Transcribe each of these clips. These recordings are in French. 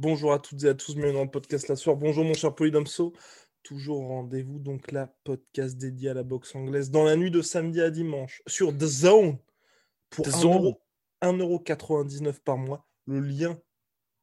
Bonjour à toutes et à tous, bienvenue dans le podcast La Soir. Bonjour mon cher Polydomso. Toujours rendez-vous, donc la podcast dédié à la boxe anglaise dans la nuit de samedi à dimanche sur The Zone pour The 1 Zone. euro- 1,99€ par mois. Le lien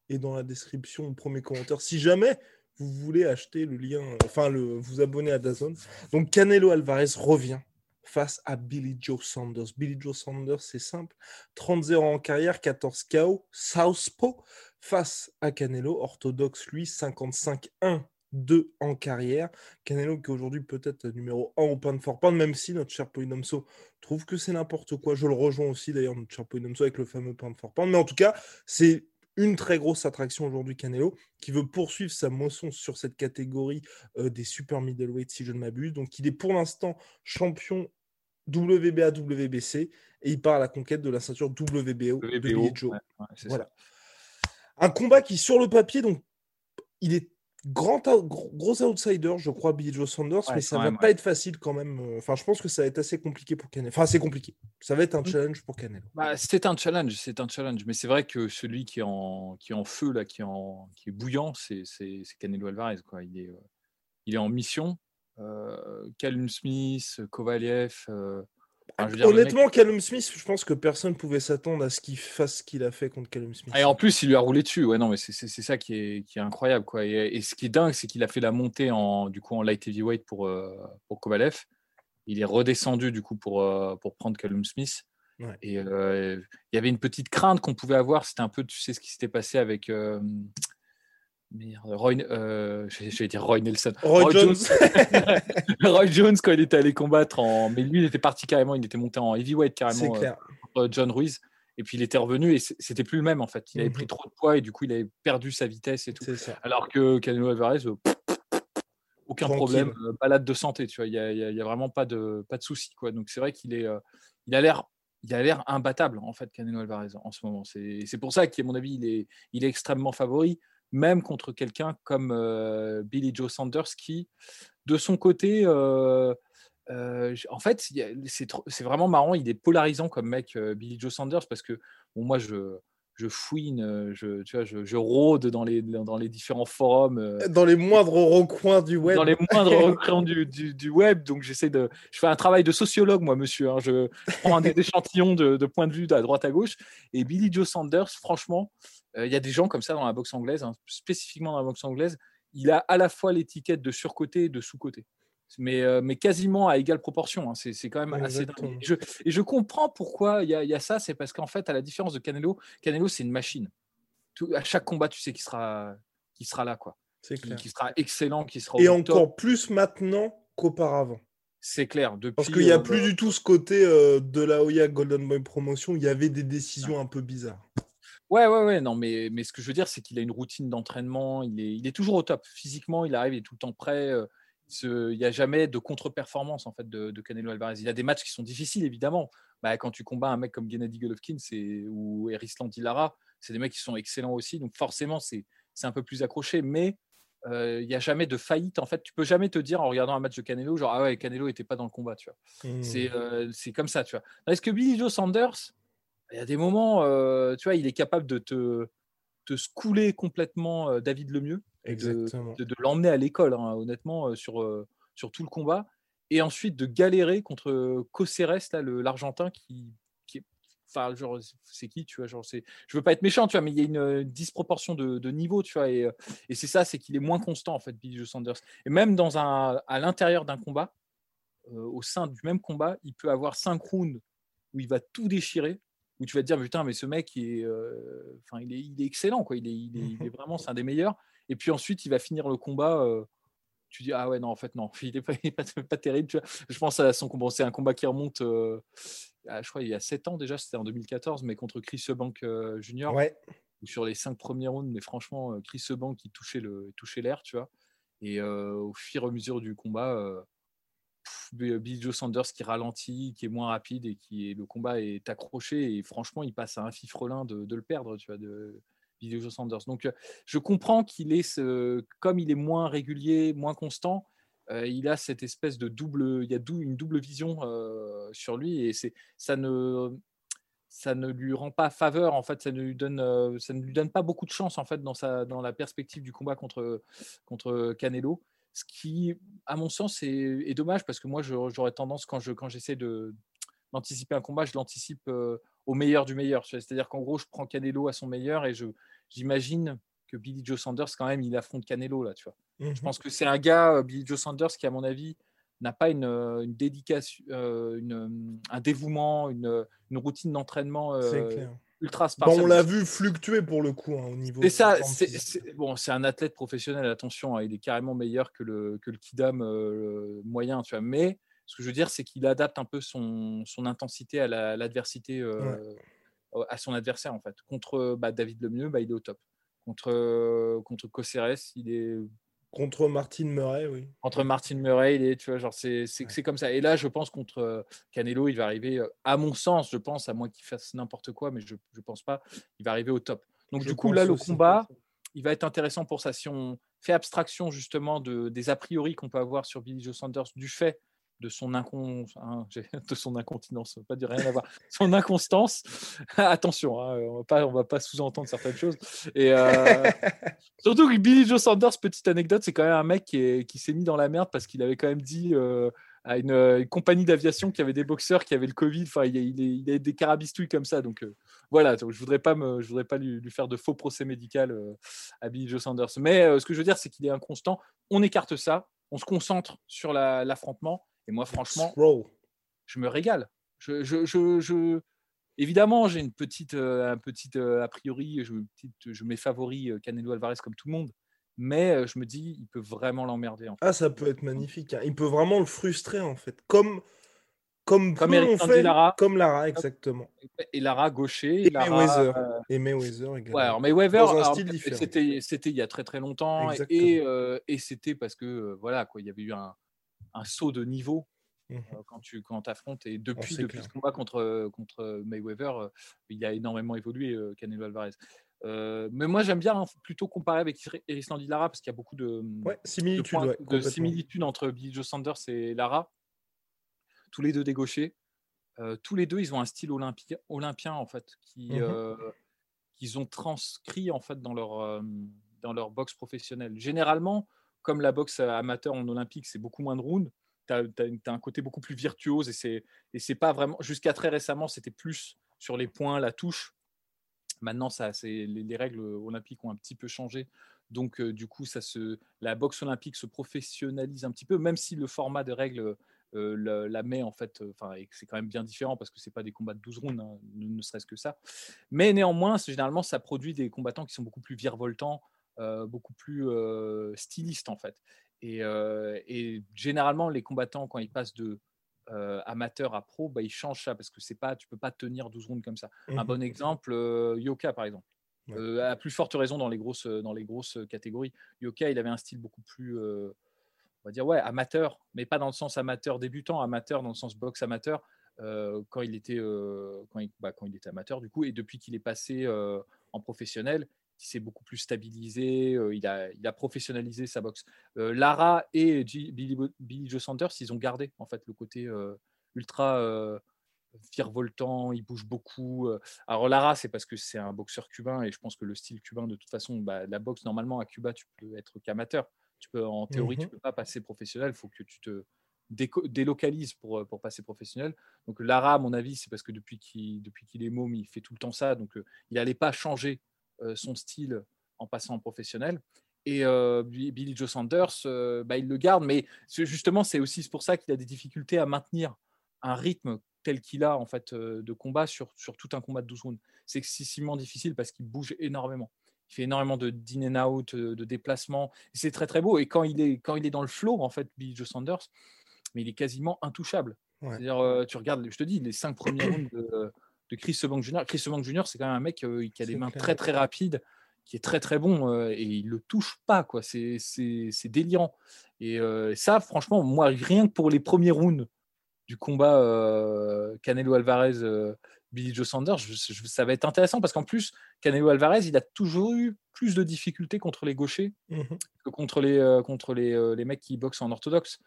est dans la description au premier commentaire. Si jamais vous voulez acheter le lien, enfin le, vous abonner à DAZN. Donc Canelo Alvarez revient face à Billy Joe Saunders. Billy Joe Saunders, c'est simple. 30-0 en carrière, 14 KO, Southpaw face à Canelo, orthodoxe lui, 55-1. 2 en carrière. Canelo qui est aujourd'hui peut-être numéro 1 au pound for pound, même si notre cher Polydomso trouve que c'est n'importe quoi. Je le rejoins aussi d'ailleurs, notre cher Polydomso, avec le fameux pound for pound. Mais en tout cas, c'est une très grosse attraction aujourd'hui Canelo, qui veut poursuivre sa moisson sur cette catégorie euh, des super middleweight, si je ne m'abuse. Donc il est pour l'instant champion WBA, WBC, et il part à la conquête de la ceinture WBO, de Billy VBO, Joe. ouais, ouais, c'est Voilà. ça. Un combat qui, sur le papier, donc, il est grand, gros, outsider, je crois, Billy Joe Saunders, Ouais, mais ça va même, pas ouais. être facile quand même. euh, Enfin, je pense que ça va être assez compliqué pour Canelo. Enfin, c'est compliqué. Ça va être un Mm. challenge pour Canelo. Bah, c'est un challenge, c'est un challenge. Mais c'est vrai que celui qui est en, qui est en feu, là, qui est, en, qui est bouillant, c'est c'est- c'est Canelo Alvarez. Quoi. Il, est, euh, il est en mission. Euh, Callum Smith, Kovaliev. euh, le mec- Honnêtement, Callum Smith, je pense que personne pouvait s'attendre à ce qu'il fasse ce qu'il a fait contre Callum Smith. Et en plus, il lui a roulé dessus. Ouais, non, mais c'est ça qui est, qui est incroyable. Quoi. Et, et ce qui est dingue, c'est qu'il a fait la montée en, du coup, en light heavyweight pour, euh, pour Kovalev. Il est redescendu du coup pour, euh, pour prendre Callum Smith. Ouais. Et euh, il y avait une petite crainte qu'on pouvait avoir. C'était un peu, tu sais, ce qui s'était passé avec. Merde, Roy, euh, j'allais dire Roy Nelson. Roy Jones. Roy Jones, quand il était allé combattre en. Mais lui, il était parti carrément, il était monté en heavyweight carrément. euh, clair. John Ruiz. Et puis il était revenu et c'était plus le même en fait. Il avait Mhm. pris trop de poids et du coup il avait perdu sa vitesse et tout. Ça. Alors que Canelo Alvarez, euh, aucun Tranquille. problème, euh, balade de santé, tu vois. Il y a, vraiment pas de pas de souci quoi. Donc c'est vrai qu'il est, il a l'air, il a l'air imbattable en fait Canelo Alvarez en ce moment. C'est c'est pour ça qu'à mon avis il est, il est extrêmement favori, même contre quelqu'un comme euh, Billy Joe Sanders qui, de son côté. euh, euh, en fait, c'est vraiment marrant. Il est polarisant comme mec, Billy Joe Sanders, parce que moi, je, je fouine, euh, je, tu vois, je, je rôde dans les, dans les différents forums, euh, Dans les moindres recoins du web. dans les moindres recoins du, du, du web. Donc, j'essaie de. Je fais un travail de sociologue, moi, monsieur. hein. Je, je prends des échantillons de, de points de vue à droite à gauche. Et Billy Joe Sanders, franchement, euh, il y a des gens comme ça dans la boxe anglaise, hein, spécifiquement dans la boxe anglaise. Il a à la fois l'étiquette de surcoté et de sous-côté. Mais, euh, mais quasiment à égale proportion. hein. C'est c'est quand même assez dingue. Et je, et je comprends pourquoi il y, y a ça. C'est parce qu'en fait, à la différence de Canelo, Canelo, c'est une machine. Tout- à chaque combat, tu sais qu'il sera, qu'il sera là, quoi. C'est Qui, clair. qui sera excellent, qui sera Et top. encore plus maintenant qu'auparavant. C'est clair. Depuis, Parce qu'il n'y a euh, plus du tout ce côté euh, de la Oya Golden Boy Promotion. Il y avait des décisions un peu bizarres. Ouais, ouais, ouais. Non, mais, mais ce que je veux dire, c'est qu'il a une routine d'entraînement. Il est, il est toujours au top. Physiquement, il arrive, il est tout le temps prêt. Euh, Il n'y a jamais de contre-performance en fait de, de Canelo Alvarez. Il a des matchs qui sont difficiles, évidemment. Bah, quand tu combats un mec comme Gennady Golovkin ou Erisland Lara, c'est des mecs qui sont excellents aussi. Donc forcément, c'est un peu plus accroché. Mais euh, il n'y a jamais de faillite. En fait, tu peux jamais te dire en regardant un match de Canelo, genre ah ouais, Canelo n'était pas dans le combat. Tu vois. C'est euh, c'est comme ça, tu vois. Est-ce que Billy Joe Sanders, il y a des moments, euh, tu vois, il est capable de te, te scouler complètement euh, David Lemieux, de, Exactement. de, de l'emmener à l'école, hein, honnêtement, euh, sur, euh, sur tout le combat, et ensuite de galérer contre Coceres, là, l'Argentin, qui, qui est enfin, genre, c'est qui, tu vois, genre, c'est, je veux pas être méchant, tu vois, mais il y a une disproportion de, niveau, tu vois, et, et c'est ça, c'est qu'il est moins constant, en fait, Billy Joe Sanders. Et même dans un, à l'intérieur d'un combat, au sein du même combat, il peut avoir cinq rounds où il va tout déchirer, où tu vas te dire, putain, mais ce mec, il est, enfin, il est, il est excellent, quoi, il est, il est, il est vraiment, c'est un des meilleurs. Et puis ensuite, il va finir le combat tu dis ah ouais non en fait non il n'est pas, pas, terrible tu vois. je pense à son combat c'est un combat qui remonte euh, je crois il y a 7 ans déjà c'était en 2014 mais contre Chris Eubank euh, Junior ouais. sur les 5 premiers rounds mais franchement euh, Chris Eubank qui touchait l'air tu vois et au fur et à mesure du combat Billy Joe Sanders qui ralentit qui est moins rapide et qui est, le combat est accroché et franchement il passe à un fifrelin de, de le perdre tu vois de Sanders. Donc, euh, je comprends qu'il est, comme il est moins régulier, moins constant, euh, il a cette espèce de double, il y a une double vision euh, sur lui et c'est, ça ne, ça ne lui rend pas faveur en fait, ça ne lui donne, ça ne lui donne pas beaucoup de chance en fait dans sa, dans la perspective du combat contre, contre Canelo. Ce qui, à mon sens, est, dommage parce que moi, j'aurais tendance quand je, quand j'essaie d'anticiper un combat, je l'anticipe au meilleur du meilleur. C'est-à-dire qu'en gros, je prends Canelo à son meilleur et je, j'imagine que Billy Joe Sanders, quand même, il affronte Canelo, là, tu vois. Je mhm. pense que c'est un gars, euh, Billy Joe Sanders, qui, à mon avis, n'a pas une, euh, une dédication, euh, une, un dévouement, une, une routine d'entraînement ultra spartiate. Bon, on l'a vu fluctuer pour le coup hein, au niveau. C'est ça. C'est, bon, c'est un athlète professionnel. Attention, hein, il est carrément meilleur que le que le kidam moyen, tu vois. Mais ce que je veux dire, c'est qu'il adapte un peu son, son intensité à l'adversité, euh, à son adversaire en fait. Contre bah, David Lemieux, bah, il est au top. Contre, contre Coceres, il est. Contre Martin Murray, oui. Contre Martin Murray, il est, tu vois, genre, c'est c'est comme ça. Et là, je pense contre Canelo, il va arriver, à mon sens, je pense, à moins qu'il fasse n'importe quoi, mais je ne pense pas, il va arriver au top. Donc, du coup, là, le combat, il va être intéressant pour ça. Si on fait abstraction justement de, des a priori qu'on peut avoir sur Billy Joe Sanders du fait de son, incon... Hein, de son incontinence, pas dire rien à voir, son inconstance. Attention, hein, on va pas, on va pas sous-entendre certaines choses. Et euh, surtout que Billy Joe Sanders, petite anecdote, c'est quand même un mec qui, qui s'est mis dans la merde parce qu'il avait quand même dit euh, à une, compagnie d'aviation qui avait des boxeurs qui avaient le Covid. Enfin, il, il, il a des carabistouilles comme ça. Donc euh, voilà, donc, je voudrais pas me, je voudrais pas lui, lui, faire de faux procès médical à Billy Joe Sanders. Mais ce que je veux dire, c'est qu'il est inconstant. On écarte ça. On se concentre sur l'affrontement et moi, franchement, je me régale. Je, je, je, Évidemment, j'ai une petite, euh, un petit euh, a priori, je, je mets favori euh, Canelo Alvarez comme tout le monde, mais je me dis, il peut vraiment l'emmerder. Ah, ça peut être magnifique. Hein. Il peut vraiment le frustrer, en fait. Comme, comme, comme, fait, Lara. comme Lara, exactement. Et Lara gaucher. Et Mayweather. Et Mayweather également. Ouais, alors Mayweather, c'était, c'était il y a très très longtemps. Et, et c'était parce que, voilà, quoi, il y avait eu un, un saut de niveau mmh euh, quand tu quand affrontes. Et depuis, depuis ce combat contre, contre Mayweather, euh, il a énormément évolué, euh, Canelo Alvarez. mais moi, j'aime bien hein, plutôt comparer avec Erisland Lara parce qu'il y a beaucoup de, similitudes, entre Billy Joe Sanders et Lara. Tous les deux des gauchers. tous les deux, ils ont un style olympien en fait, qui, mmh qu'ils ont transcrit en fait dans leur, dans leur boxe professionnelle. Généralement, comme la boxe amateur en olympique, c'est beaucoup moins de rounds, tu as, un côté beaucoup plus virtuose et c'est, pas vraiment. Jusqu'à très récemment, c'était plus sur les points, la touche. Maintenant, ça, c'est, les, règles olympiques ont un petit peu changé. Donc, euh, du coup, ça se, la boxe olympique se professionnalise un petit peu, même si le format de règles euh, la, met en fait. Enfin, c'est quand même bien différent parce que c'est pas des combats de 12 rounds, hein, ne, serait-ce que ça. Mais néanmoins, généralement, ça produit des combattants qui sont beaucoup plus virevoltants, euh, beaucoup plus euh, styliste en fait. Et, euh, et, généralement, les combattants, quand ils passent de amateur à pro, bah, ils changent ça parce que c'est pas, tu peux pas tenir 12 rounds comme ça. Un bon mmh. exemple, Yoka par exemple. à plus forte raison dans les grosses, dans les grosses catégories. Yoka, il avait un style beaucoup plus, on va dire, ouais, amateur, mais pas dans le sens amateur débutant, amateur dans le sens boxe amateur. quand il était quand, il, bah, quand il était amateur du coup et depuis qu'il est passé en professionnel il s'est beaucoup plus stabilisé, euh, il, a, il a professionnalisé sa boxe. Euh, Lara et Billy, Billy, Joe Sanders, ils ont gardé en fait le côté euh, ultra virevoltant, il bouge beaucoup. Alors Lara, c'est parce que c'est un boxeur cubain et je pense que le style cubain, de toute façon, bah, la boxe normalement à Cuba, tu peux être qu'amateur. Tu peux, en théorie, tu tu mmh peux pas passer professionnel. Il faut que tu te délocalise pour, pour passer professionnel. Donc Lara, à mon avis, c'est parce que depuis qu'il qu'il est môme, il fait tout le temps ça. Donc il n'allait pas changer son style en passant en professionnel. Et Billy Joe Sanders, bah, il le garde, mais justement, c'est aussi pour ça qu'il a des difficultés à maintenir un rythme tel qu'il a en fait de combat sur, sur tout un combat de 12 rounds. C'est excessivement difficile parce qu'il bouge énormément. Il fait énormément de in and out, de déplacements. C'est très très beau. Et quand il est, quand il est dans le flow, en fait, Billy Joe Sanders, mais il est quasiment intouchable. C'est-à-dire, tu regardes, je te dis, les cinq premiers rounds de, de Chris Bank Jr. Chris Bank Jr., c'est quand même un mec qui a des mains très très rapides, qui est très très bon et il le touche pas, quoi. C'est délirant. Et ça, franchement, moi, rien que pour les premiers rounds du combat Canelo Alvarez Billy Joe Sanders, ça va être intéressant parce qu'en plus, Canelo Alvarez, il a toujours eu plus de difficultés contre les gauchers mmh que contre les, contre les, les, mecs qui boxent en orthodoxe.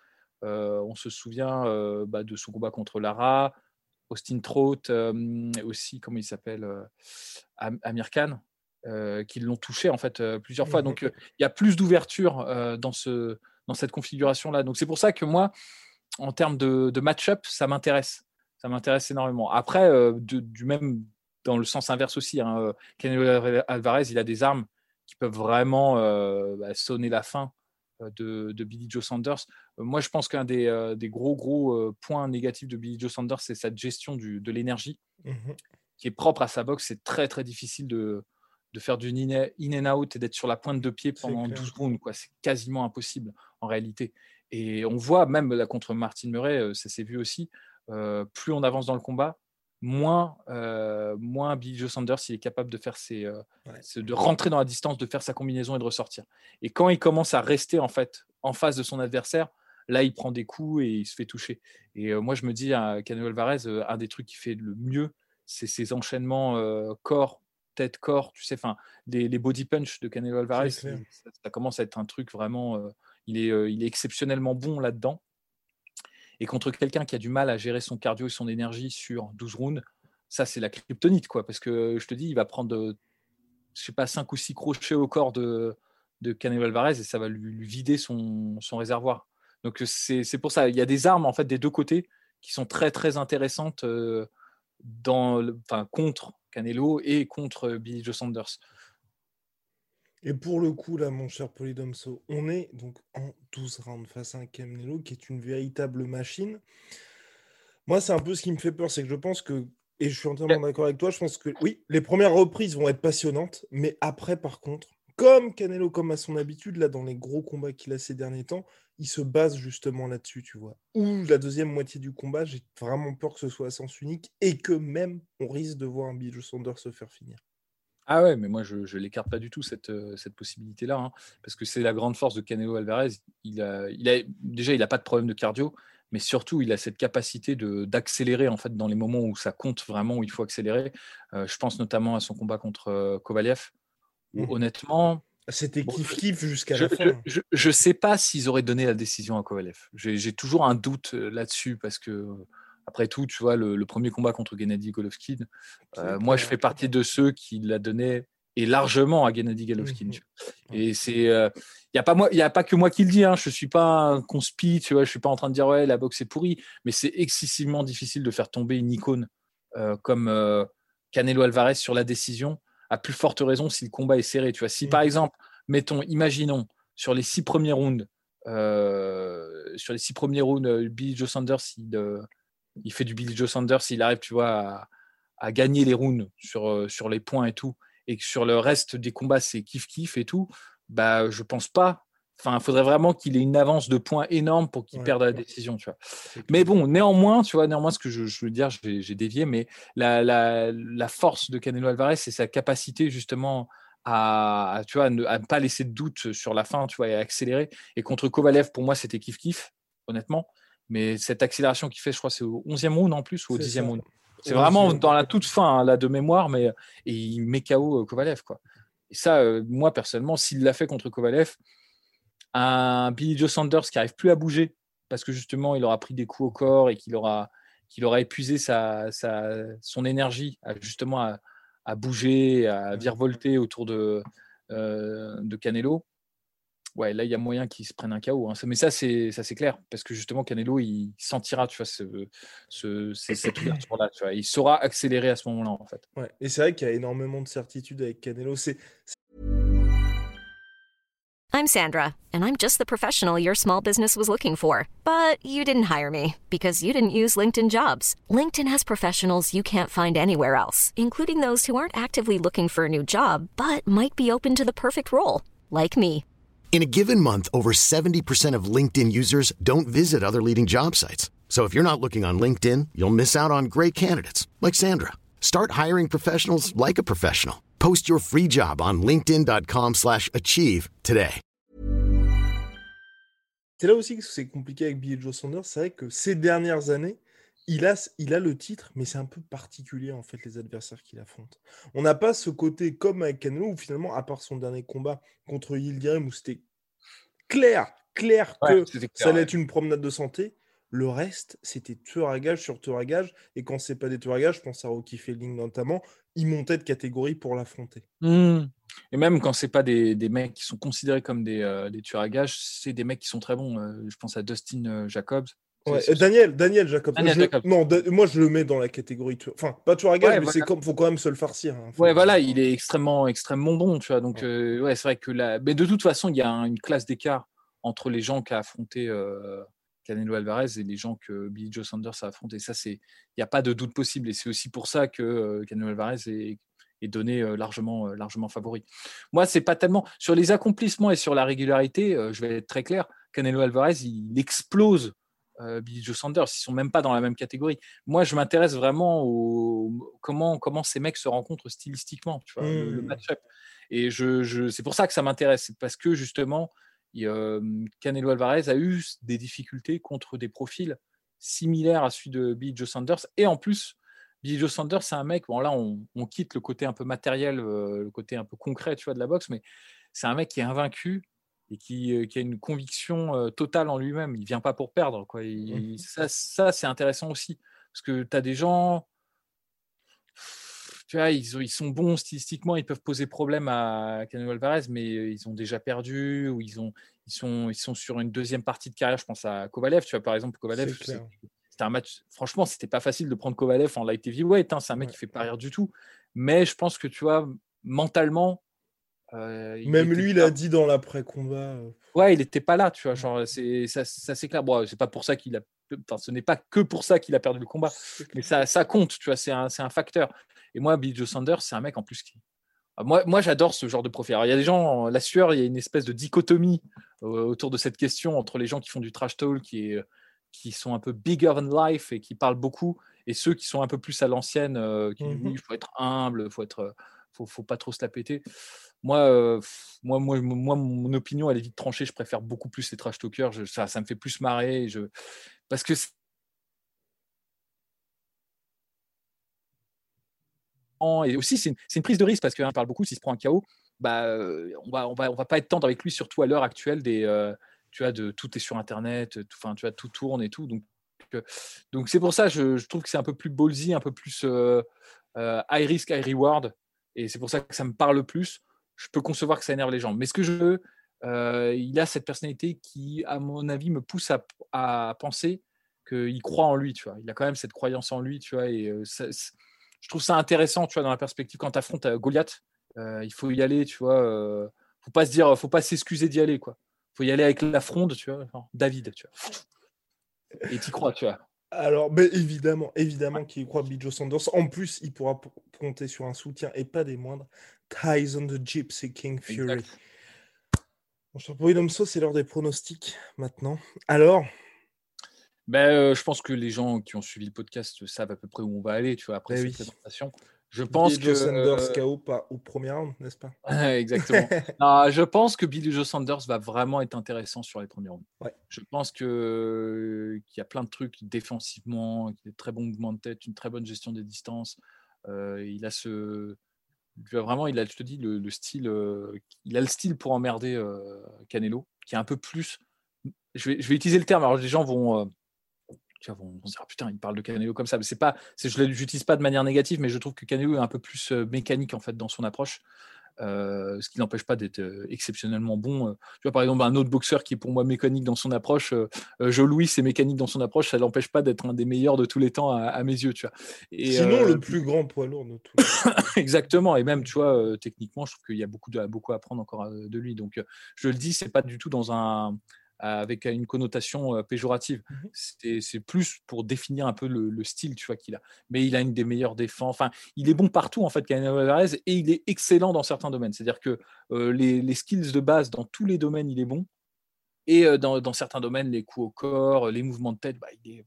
on se souvient bah, de son combat contre Lara, Austin Trout, aussi, comment il s'appelle, Amir Khan, qui l'ont touché en fait plusieurs fois. Donc il y a plus d'ouverture dans, ce, dans cette configuration-là. Donc c'est pour ça que moi, en termes de, match-up, ça m'intéresse. Ça m'intéresse énormément. Après, du même dans le sens inverse aussi, hein, Alvarez, il a des armes qui peuvent vraiment bah, sonner la fin de, Billy Joe Sanders. moi, je pense qu'un des, des, gros, gros points négatifs de Billy Joe Sanders, c'est sa gestion du, de l'énergie, mmh qui est propre à sa boxe. C'est très, très difficile de, de faire du in and out et d'être sur la pointe de pied pendant 12 rounds. C'est quasiment impossible en réalité. Et on voit même là contre Martin Murray, ça s'est vu aussi, plus on avance dans le combat, moins, euh, moins Billy Joe Sanders il est capable de faire ses, euh, de rentrer dans la distance, de faire sa combinaison et de ressortir. Et quand il commence à rester en fait en face de son adversaire, là il prend des coups et il se fait toucher. Et euh, moi je me dis à Canelo Alvarez, un des trucs qui fait le mieux, c'est ses enchaînements corps, tête, corps, tu sais, enfin les, body punch de Canelo Alvarez, ça, ça, commence à être un truc vraiment, il est, il est exceptionnellement bon là-dedans. Et contre quelqu'un qui a du mal à gérer son cardio et son énergie sur 12 rounds, ça, c'est la kryptonite, quoi. Parce que je te dis, il va prendre, je sais pas, 5 ou 6 crochets au corps de, de Canelo Alvarez et ça va lui, vider son, réservoir. Donc, c'est pour ça. Il y a des armes, en fait, des deux côtés qui sont très, très intéressantes euh, dans, contre Canelo et contre Billy Joe Sanders. Et pour le coup, là, mon cher Polydomso, on est donc en 12 rounds face à un Canelo qui est une véritable machine. Moi, c'est un peu ce qui me fait peur, c'est que je pense que, et je suis entièrement d'accord avec toi, je pense que oui, les premières reprises vont être passionnantes, mais après, par contre, comme Canelo, comme à son habitude, là, dans les gros combats qu'il a ces derniers temps, il se base justement là-dessus, tu vois. Ou la deuxième moitié du combat, j'ai vraiment peur que ce soit à sens unique et que même on risque de voir un Bill Sanders se faire finir. Ah ouais, mais moi je ne l'écarte pas du tout cette, euh, cette possibilité-là, hein, parce que c'est la grande force de Canelo Alvarez. Il a, il a, déjà, il n'a pas de problème de cardio, mais surtout, il a cette capacité d'accélérer en fait dans les moments où ça compte vraiment, où il faut accélérer. Euh, je pense notamment à son combat contre euh, Kovaliev, où mmh. honnêtement. C'était kiff-kiff jusqu'à la fin. Je ne sais pas s'ils auraient donné la décision à Kovalev. J'ai toujours un doute là-dessus parce que après tout, tu vois, le, premier combat contre Gennady Golovkin, euh, moi, je fais partie de ceux qui l'a donné et largement à Gennady Golovkin. Mhm. Et c'est, il euh, n'y a pas moi, il a pas que moi qui le dis. Hein, je suis pas un conspi, tu vois, je suis pas en train de dire ouais, la boxe est pourrie, mais c'est excessivement difficile de faire tomber une icône euh, comme Canelo Alvarez sur la décision. À plus forte raison si le combat est serré. Tu vois, si par mhm. exemple, mettons, imaginons sur les six premiers rounds, sur les six premiers rounds, Billy Joe Sanders, il il fait du Billy Joe Sanders, il arrive, tu vois, à, gagner les rounds sur, euh, sur les points et tout, et que sur le reste des combats, c'est kiff-kiff et tout, bah, je pense pas. Enfin, il faudrait vraiment qu'il ait une avance de points énorme pour qu'il perde la décision, tu vois. Mais bon, néanmoins, tu vois, néanmoins, ce que je, veux dire, j'ai dévié, mais la, la, la, force de Canelo Alvarez, c'est sa capacité justement à, tu vois, à ne pas laisser de doute sur la fin, tu vois, et à accélérer. Et contre Kovalev, pour moi, c'était kiff-kiff, honnêtement. Mais cette accélération qu'il fait, je crois, c'est au 11e round en plus ou au 10e round. C'est vraiment dans la toute fin, hein, là, de mémoire, mais et il met KO euh, Kovalev. Quoi. Et ça, euh, moi, personnellement, s'il l'a fait contre Kovalev, un Billy Joe Sanders qui n'arrive plus à bouger parce que justement, il aura pris des coups au corps et qu'il aura, qu'il aura épuisé sa, sa, son énergie à, justement à, à, bouger, à virevolter autour de, euh, de Canelo. Ouais, là, il y a moyen qu'il se prenne un KO. hein. Mais ça, c'est ça, c'est clair. Parce que justement, Canelo, il sentira, tu vois, ce, ce- ce- cette ouverture-là. tu vois. Il saura accélérer à ce moment-là, en fait. Ouais. Et c'est vrai qu'il y a énormément de certitudes avec Canelo. C'est I'm Sandra, and I'm just the professional your small business was looking for. But you didn't hire me because you didn't use LinkedIn jobs. LinkedIn has professionals you can't find anywhere else, including those who aren't actively looking for a new job but might be open to the perfect role, like me. In a given month, over 70% of LinkedIn users don't visit other leading job sites. So if you're not looking on LinkedIn, you'll miss out on great candidates like Sandra. Start hiring professionals like a professional. Post your free job on linkedin.com/achieve today. c'est là aussi que c'est compliqué avec Billy Joe Saunders. C'est vrai que ces dernières années, il a, il a le titre, mais c'est un peu particulier en fait les adversaires qu'il affronte. On n'a pas ce côté comme avec Canelo où finalement, à part son dernier combat contre Yildirim où c'était clair, clair Ouais, que clair, ça allait ouais. être une promenade de santé. Le reste, c'était tueur à gage sur tueur à gage. Et quand c'est pas des tueurs à gage, je pense à Rocky Fielding notamment, il montait de catégorie pour l'affronter. Mmh. Et même quand c'est pas des, des mecs qui sont considérés comme des, euh, des tueurs à gages, c'est des mecs qui sont très bons. Euh, je pense à Dustin euh, Jacobs. Ouais, Daniel, Daniel Jacob. Daniel je- Jacobs. Non, Da- moi je le mets dans la catégorie. Enfin, pas tueur à gage, Ouais, mais voilà. c'est comme, faut quand même se le farcir. hein. Ouais, voilà, il est extrêmement, extrêmement bon, tu vois. Donc, Ouais. euh, ouais, c'est vrai que là, mais de toute façon, il y a un- une classe d'écart entre les gens qu'a affronté euh, Canelo Alvarez et les gens que Billy Joe Sanders a affronté. Ça, c'est, il n'y a pas de doute possible. Et c'est aussi pour ça que euh, Canelo Alvarez est, est donné largement, largement favori. Moi, c'est pas tellement sur les accomplissements et sur la régularité. je vais être très clair. Canelo Alvarez, il explose. Euh, Billy Joe Sanders, ils sont même pas dans la même catégorie. Moi, je m'intéresse vraiment au comment comment ces mecs se rencontrent stylistiquement, tu vois, le, le Mmh. match-up. Et je, je- c'est pour ça que ça m'intéresse, c'est parce que justement, il, euh, Canelo Alvarez a eu des difficultés contre des profils similaires à celui de Billy Joe Sanders. Et en plus, Billy Joe Sanders, c'est un mec, bon là, on, on quitte le côté un peu matériel, euh, le côté un peu concret, tu vois, de la boxe, mais c'est un mec qui est invaincu et qui, qui a une conviction totale en lui-même. Il vient pas pour perdre. Quoi. Il- Ça, ça c'est intéressant aussi. Parce que tu as des gens, tu vois, ils, ont- ils sont bons stylistiquement, ils peuvent poser problème à Canelo Alvarez, mais ils ont déjà perdu ou ils, ont, ils, sont, ils sont sur une deuxième partie de carrière. Je pense à Kovalev, tu vois, par exemple, Kovalev, c'était un match, franchement, c'était pas facile de prendre Kovalev en light heavyweight. Hein, c'est un mec Ouais. qui fait pas rire du tout. Mais je pense que, tu vois, mentalement, euh, il Même lui, il a dit dans l'après-combat. euh, Ouais, il n'était pas là, tu vois. Genre, c'est ça, ça, c'est clair. Bon, c'est pas pour ça qu'il a. Enfin, ce n'est pas que pour ça qu'il a perdu le combat, mais ça, ça compte, tu vois. C'est un, c'est un facteur. Et moi, Billy Joe Sanders, c'est un mec en plus qui. Ah, Moi, moi j'adore ce genre de profil. Alors, il y a des gens, la sueur, il y a une espèce de dichotomie euh, autour de cette question entre les gens qui font du trash talk, qui, est, qui sont un peu bigger than life et qui parlent beaucoup, et ceux qui sont un peu plus à l'ancienne, euh, qui disent Mhm. oui, il faut être humble, faut être, faut, faut pas trop se la péter. Moi, euh, pff, moi, moi, moi, mon opinion, elle est vite tranchée. Je préfère beaucoup plus les trash talkers. Ça, ça me fait plus marrer. Je... Parce que et aussi c'est une, une prise de risque parce qu'on parle beaucoup s'il se prend un KO bah euh, on va on va on va pas être tendre avec lui surtout à l'heure actuelle des euh, tu de tout est sur internet tout- tu tout tourne et tout donc donc c'est pour ça je, je trouve que c'est un peu plus ballsy un peu plus high risk high reward et c'est pour ça que ça me parle plus je peux concevoir que ça énerve les gens mais ce que je veux euh, il a cette personnalité qui à mon avis me pousse à, à penser qu'il croit en lui tu vois il a quand même cette croyance en lui tu vois et euh, ça- je trouve ça intéressant, tu vois, dans la perspective quand tu affrontes Goliath, euh, il faut y aller, tu vois. faut pas se dire, faut pas s'excuser d'y aller, quoi. Faut y aller avec la fronde, tu vois. David, tu vois. Et t'y crois, tu vois. Alors, ben, évidemment, évidemment qu'il croit Billy Joe Sanders. En plus, il pourra compter sur un soutien et pas des moindres. Tyson the Gypsy King Fury. Exact. William So, c'est l'heure des pronostics maintenant. Alors, Ben, euh, je pense que les gens qui ont suivi le podcast savent à peu près où on va aller, tu vois, après Ben cette oui. présentation. Je pense Billy que. Joe Sanders euh, KO pas au premier round, n'est-ce pas? Exactement. Non, je pense que Billy Joe Sanders va vraiment être intéressant sur les premiers rounds. Ouais. Je pense que qu'il y a plein de trucs défensivement, qu'il a de très bons mouvements de tête, une très bonne gestion des distances. Euh, il a ce il a vraiment, il a, je te dis, le, le style, euh, il a le style pour emmerder euh, Canelo, qui est un peu plus. Je vais, je vais utiliser le terme. Alors les gens vont, euh, tu vois, vont, dire Ah, putain, il parle de Canelo comme ça. Mais c'est pas, je l'utilise pas de manière négative, mais je trouve que Canelo est un peu plus mécanique en fait dans son approche. Ce qui n'empêche pas d'être exceptionnellement bon. Tu vois, par exemple, un autre boxeur qui est pour moi mécanique dans son approche, Joe Louis, c'est mécanique dans son approche, ça n'empêche pas d'être un des meilleurs de tous les temps à, mes yeux. Tu vois. Et, Sinon, le plus grand poids lourd de tous. Exactement, et même, tu vois, techniquement, je trouve qu'il y a beaucoup, de, beaucoup à apprendre encore de lui. Donc, je le dis, c'est pas du tout dans un avec une connotation péjorative. Mmh c'est plus pour définir un peu le, style tu vois, qu'il a. Mais il a une des meilleures défenses. Enfin, il est bon partout, en fait, Canelo Alvarez, et il est excellent dans certains domaines. C'est-à-dire que les, skills de base, dans tous les domaines, il est bon. Et dans, dans, certains domaines, les coups au corps, les mouvements de tête, bah, il, est,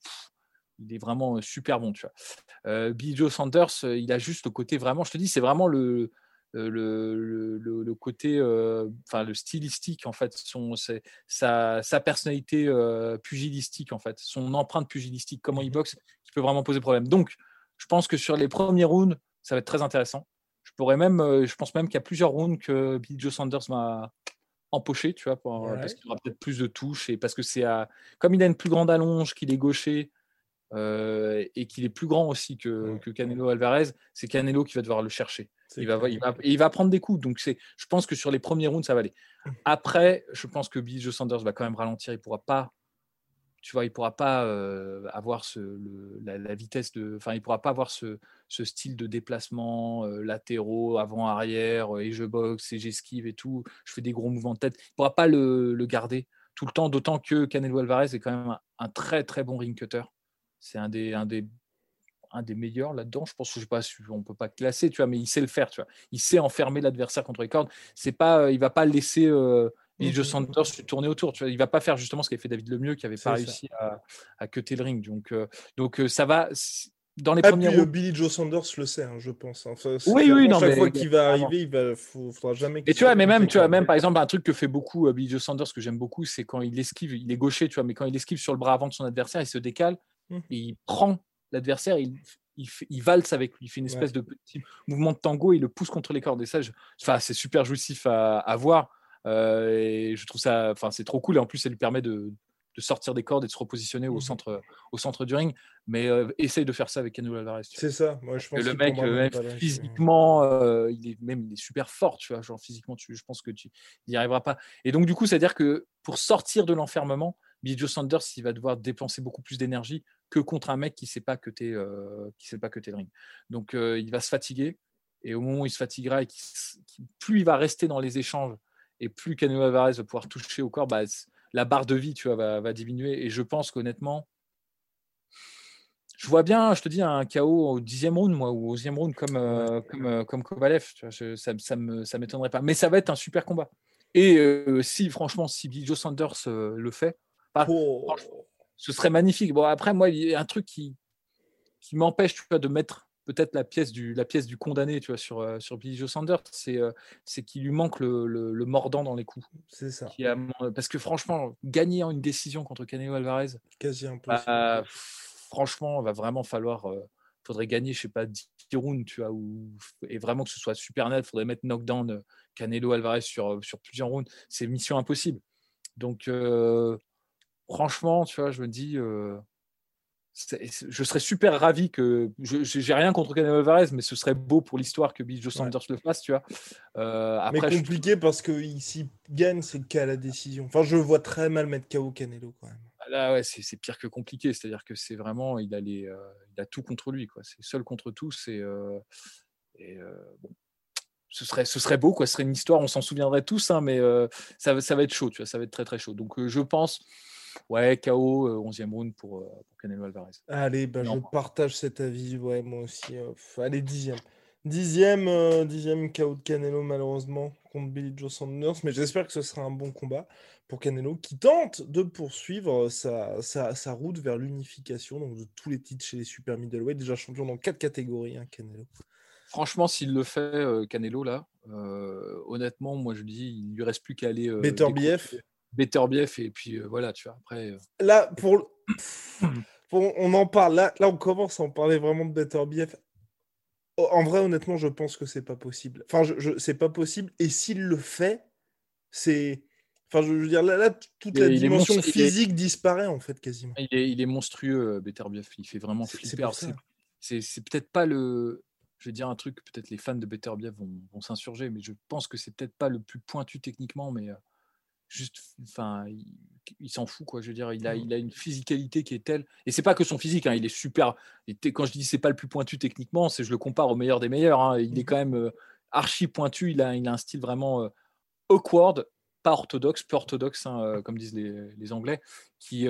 il est vraiment super bon. Tu vois. Billy Joe Sanders, il a juste le côté vraiment, je te dis, c'est vraiment le, le, le, le, côté, enfin le stylistique en fait, son, sa, sa personnalité pugilistique en fait, son empreinte pugilistique, comment il mmh boxe, qui peut vraiment poser problème. Donc, je pense que sur les premiers rounds, ça va être très intéressant. Je pourrais même, je pense même qu'il y a plusieurs rounds que Billy Joe Sanders m'a empoché, tu vois, parce qu'il aura peut-être plus de touches et parce que c'est comme il a une plus grande allonge, qu'il est gaucher. Et qu'il est plus grand aussi que, que Canelo Alvarez, c'est Canelo qui va devoir le chercher. Il va, il, va, il va, prendre des coups. Donc, je pense que sur les premiers rounds, ça va aller. Après, je pense que Billy Joe Sanders va quand même ralentir. Il pourra pas, tu vois, il pourra pas euh, avoir ce, la, vitesse de. Enfin, il pourra pas avoir ce, ce style de déplacement euh, latéraux, avant-arrière, euh, et je boxe, et j'esquive et tout. Je fais des gros mouvements de tête. Il pourra pas le, le garder tout le temps, d'autant que Canelo Alvarez est quand même un, un très très bon ring cutter. C'est un des, un des un des meilleurs là-dedans. Je pense que je sais pas, on peut pas classer, tu vois, mais il sait le faire, tu vois. Il sait enfermer l'adversaire contre les cordes. C'est pas, euh, il va pas laisser euh, Joe Sanders se tourner autour. Tu vois. Il va pas faire justement ce qu'avait fait David Lemieux, qui avait pas réussi à, à cutter le ring. Donc, euh, donc euh, ça va. Dans les ah, premiers puis, Billy Joe Sanders le sait, hein, je pense. Enfin, oui, oui, non, chaque fois qu'il va arriver, il va, faudra jamais. Et tu vois, mais même, tu vois, même par exemple, un truc que fait beaucoup Billy Joe Sanders que j'aime beaucoup, c'est quand il esquive, il est gaucher, tu vois, mais quand il esquive sur le bras avant de son adversaire, il se décale, mmh. et il prend l'adversaire, il, il, valse avec lui, il fait une espèce de petit mouvement de tango, il le pousse contre les cordes. Et ça, enfin, c'est super jouissif à, voir. Euh, et je trouve ça, enfin, c'est trop cool. Et en plus, ça lui permet de, sortir des cordes et de se repositionner au, mmh centre, au centre du ring. Mais euh, essaye de faire ça avec Canelo Alvarez. C'est ça. Moi, je pense que le mec, euh, physiquement, il est même il est super fort. Tu vois, genre physiquement, tu, je pense que tu n'y arriveras pas. Et donc, du coup, c'est à dire que pour sortir de l'enfermement, Billy Joe Sanders, il va devoir dépenser beaucoup plus d'énergie que contre un mec qui ne sait pas que tu es, euh, qui sait pas que es le ring. Donc euh, il va se fatiguer et au moment où il se fatiguera et plus il va rester dans les échanges et plus Canelo Alvarez va pouvoir toucher au corps, bah, la barre de vie tu vois, va, diminuer. Et je pense qu'honnêtement, je vois bien, je te dis, un KO au dixième round, moi, ou au onzième round comme, euh, comme, comme Kovalev. Tu vois, ça ne ça m'étonnerait pas. Mais ça va être un super combat. Et si, franchement, si Joe Sanders le fait, bah, oh ce serait magnifique. Bon, après, moi, il y a un truc qui, qui m'empêche de mettre peut-être la pièce du la pièce du condamné tu vois sur euh, sur Billy Joe Sanders c'est euh, c'est qu'il lui manque le, le, mordant dans les coups. C'est ça. Parce que franchement gagner en une décision contre Canelo Alvarez quasi impossible. bah, franchement il va vraiment falloir euh, faudrait gagner je sais pas 10 rounds tu vois ou et vraiment que ce soit super net faudrait mettre knockdown Canelo Alvarez sur sur plusieurs rounds. C'est mission impossible. Donc franchement, tu vois, je me dis, euh, je serais super ravi que. Je n'ai rien contre Canelo Alvarez, mais ce serait beau pour l'histoire que Billy Joe Sanders le fasse, tu vois. Euh, après, mais compliqué parce que s'il gagne, c'est qu'à la décision. Enfin, je vois très mal mettre KO Canelo quand même. Ah là, ouais, c'est pire que compliqué. C'est-à-dire que c'est vraiment, il a, les, euh, il a tout contre lui, quoi. C'est seul contre tous. Et, et bon, ce serait, ce serait beau, quoi. Ce serait une histoire, on s'en souviendrait tous, hein, mais ça, ça va être chaud, tu vois. Ça va être très, très chaud. Donc, je pense Ouais, KO, 11e euh, round pour, euh, pour Canelo Alvarez. Allez, bah, je partage cet avis. Ouais, moi aussi. Euh, allez, dixième. Dixième, dixième KO de Canelo, malheureusement, contre Billy Joe Sanders. Mais j'espère que ce sera un bon combat pour Canelo, qui tente de poursuivre sa, sa, sa route vers l'unification donc de tous les titres chez les super middleweight. Déjà champion dans quatre catégories, hein, Canelo. Franchement, s'il le fait, Canelo, là, honnêtement, moi je dis, il lui reste plus qu'à aller. Better BF Beterbiev et puis euh, voilà, tu vois. Après. Euh. Là, pour, on en parle. Là, là, on commence à en parler vraiment de Beterbiev. En vrai, honnêtement, je pense que c'est pas possible. Enfin, je, je c'est pas possible. Et s'il le fait, c'est. Enfin, je veux dire, là, là toute la dimension physique disparaît en fait quasiment. Il est, il est monstrueux, Beterbiev. Il fait vraiment flipper. C'est peut-être pas le je vais dire un truc, peut-être les fans de Beterbiev vont, vont s'insurger, mais je pense que c'est peut-être pas le plus pointu techniquement, mais euh, juste, enfin, il, s'en fout, quoi. Je veux dire, il a, mmh. il a une physicalité qui est telle, et c'est pas que son physique, hein, il est super. quand je dis c'est pas le plus pointu techniquement, c'est je le compare au meilleur des meilleurs. Hein, il est mmh. quand même euh, archi pointu, il a, il a un style vraiment euh, awkward, pas orthodoxe, peu orthodoxe, hein, comme disent les, les Anglais, qui,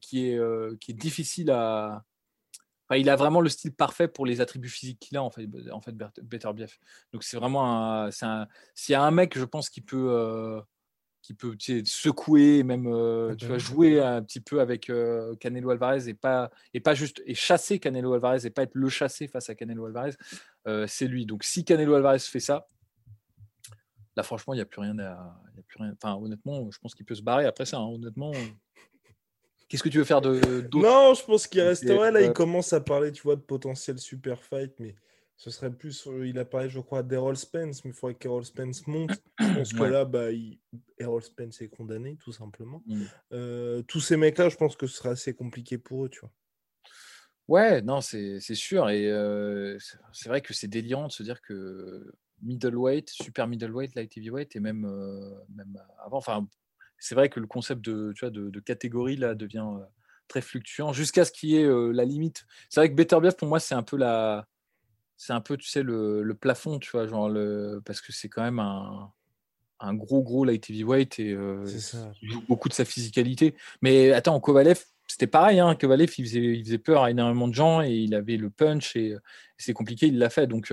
qui, est, qui est difficile à il a vraiment le style parfait pour les attributs physiques qu'il a, en fait, en fait Beterbiev. Donc, c'est vraiment un. S'il y a un mec, je pense, qui peut, euh, qui peut secouer, même euh, ah tu bah jouer un petit peu avec euh, Canelo Alvarez et pas, et pas juste. et chasser Canelo Alvarez et pas être le chassé face à Canelo Alvarez, c'est lui. Donc, si Canelo Alvarez fait ça, là, franchement, il n'y a plus rien à. Y a plus rien, enfin, honnêtement, je pense qu'il peut se barrer après ça. Hein, honnêtement. Qu'est-ce que tu veux faire de Non, je pense qu'il resterait là. Il commence à parler, tu vois, de potentiel super fight, mais ce serait plus. Euh, il a parlé, je crois, d'Errol Spence, mais il faudrait qu'Errol Spence monte. Je pense que là, bah, Errol Spence est condamné, tout simplement. Mm. Euh, tous ces mecs-là, je pense que ce serait assez compliqué pour eux, tu vois. Ouais, non, c'est sûr. Et euh, c'est vrai que c'est délirant de se dire que middleweight, super middleweight, light heavyweight, et même, même avant, enfin, c'est vrai que le concept de, tu vois, de, catégorie là devient très fluctuant jusqu'à ce qu'il y ait euh, la limite. C'est vrai que Beterbiev pour moi c'est un peu la, c'est un peu tu sais le, plafond, tu vois, genre le, parce que c'est quand même un, un, gros gros light heavyweight et euh, il joue beaucoup de sa physicalité. Mais attends, Kovalev c'était pareil, hein, Kovalev il faisait, il faisait peur à énormément de gens et il avait le punch et, c'est compliqué, il l'a fait donc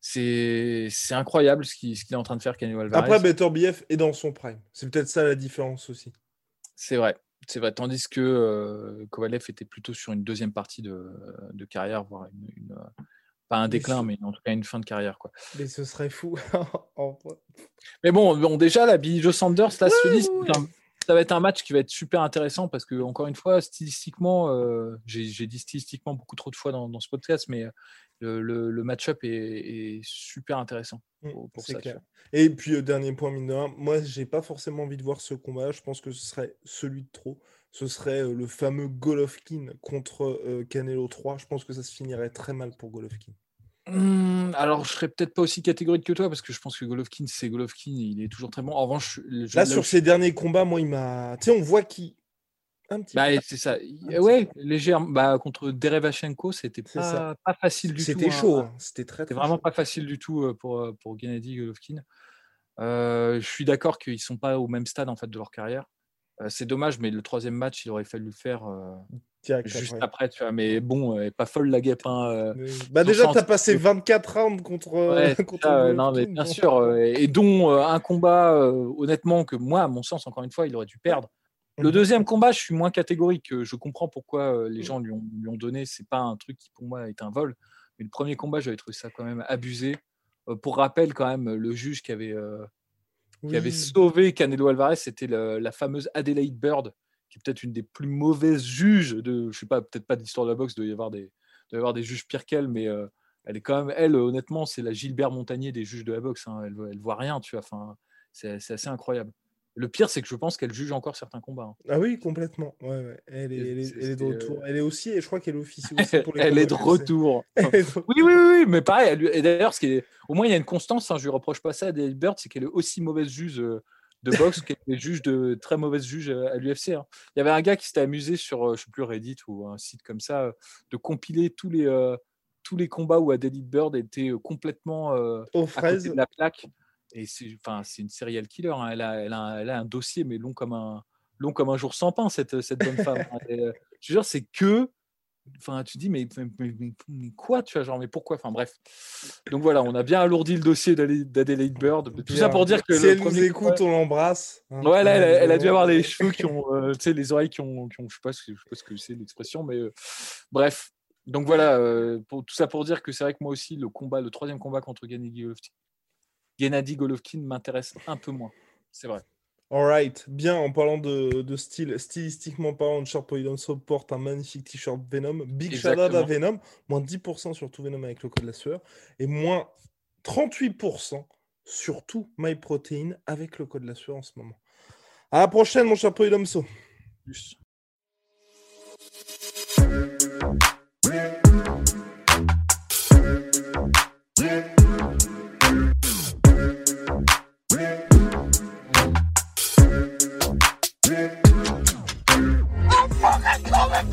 c'est incroyable ce qu'il est en train de faire, Canelo Alvarez. Après, Better BF est dans son prime. C'est peut-être ça la différence aussi. C'est vrai. C'est vrai. Tandis que euh, Kovalev était plutôt sur une deuxième partie de, de carrière, voire une, euh, pas un déclin, mais, en tout cas une fin de carrière. Quoi. Mais ce serait fou. mais bon, bon, déjà, la Billy Joe Sanders, là, ça va être un match qui va être super intéressant parce que, encore une fois, stylistiquement, euh, j'ai dit stylistiquement beaucoup trop de fois dans, dans ce podcast, mais le, le, match-up est, super intéressant mmh, pour, ça. Et puis, dernier point, mine de rien, moi, j'ai pas forcément envie de voir ce combat. Je pense que ce serait celui de trop. Ce serait le fameux Golovkin contre Canelo 3. Je pense que ça se finirait très mal pour Golovkin. Mmh, alors, je serais peut-être pas aussi catégorique que toi parce que je pense que Golovkin, c'est Golovkin, il est toujours très bon. En revanche, là, sur ses derniers combats, moi, il m'a. Tu sais, on voit qu'il bah, c'est ça. Ouais, léger. Bah, contre Derevachenko, c'était pas, pas, facile du tout. C'était chaud. Hein. C'était très, très vraiment pas facile du tout pour, pour Gennady Golovkin. Euh, je suis d'accord qu'ils sont pas au même stade en fait de leur carrière. C'est dommage, mais le troisième match, il aurait fallu le faire juste après. tu vois. Mais bon, pas folle la guêpe. Hein, bah déjà, tu as passé 24 rounds contre. contre non, mais bien sûr. et dont un combat, honnêtement, que moi, à mon sens, encore une fois, il aurait dû perdre. Le mmh deuxième combat, je suis moins catégorique. Je comprends pourquoi les mmh. gens lui ont, lui ont donné. C'est pas un truc qui pour moi est un vol. Mais le premier combat, j'avais trouvé ça quand même abusé. pour rappel, quand même, le juge qui avait, qui avait sauvé Canelo Alvarez, c'était la fameuse Adelaide Bird, qui est peut-être une des plus mauvaises juges de, je sais pas, peut-être pas de l'histoire de la boxe, il doit y avoir des, y avoir des juges pires qu'elle, mais elle est quand même, elle, honnêtement, c'est la Gilbert Montagnier des juges de la boxe. Hein. Elle, elle voit rien, tu vois. Enfin, c'est assez incroyable. Le pire, c'est que je pense qu'elle juge encore certains combats. Hein. Ah oui, complètement. Ouais, Elle, est, elle, est, de retour. Euh, elle est aussi, et je crois qu'elle officie aussi pour les Elle est de retour. oui, oui, oui, mais pareil. et d'ailleurs, ce qui est... au moins, il y a une constance. Hein, je ne lui reproche pas ça à David Bird, c'est qu'elle est aussi mauvaise juge euh, de boxe qu'elle est juge de très mauvaise juge euh, à l'UFC. Hein. Il y avait un gars qui s'était amusé sur, je sais plus, Reddit ou un site comme ça, de compiler tous les, tous les combats où Adelaide Bird était complètement Aux fraises. de la plaque. Et c'est, enfin, c'est une serial killer. Hein. Elle, a, elle, a, elle, a, un dossier, mais long comme un, long comme un jour sans pain, cette, cette bonne femme. Hein. Euh, je veux dire, c'est que. Enfin, tu dis, mais, mais, quoi Tu vois, genre, mais pourquoi Enfin, bref. Donc voilà, on a bien alourdi le dossier d'Adelaide Bird. Tout ça pour dire que. Si elle nous écoute, on l'embrasse. Hein. ouais, là, elle, a dû avoir les cheveux qui ont. Euh, tu sais, les oreilles qui ont. Qui ont je ne sais, sais, pas ce que c'est l'expression, mais euh, bref. Donc voilà, pour, tout ça pour dire que c'est vrai que moi aussi, le combat, le troisième combat contre Gennady Gennady Golovkin m'intéresse un peu moins. C'est vrai. Alright, bien, en parlant de, style, stylistiquement parlant, Sharp porte un magnifique t-shirt Venom. Big shout à Venom, moins 10% sur tout Venom avec le code de la sueur, et moins 38% sur tout MyProtein avec le code de la sueur en ce moment. À la prochaine, mon cher Polydomso. Plus.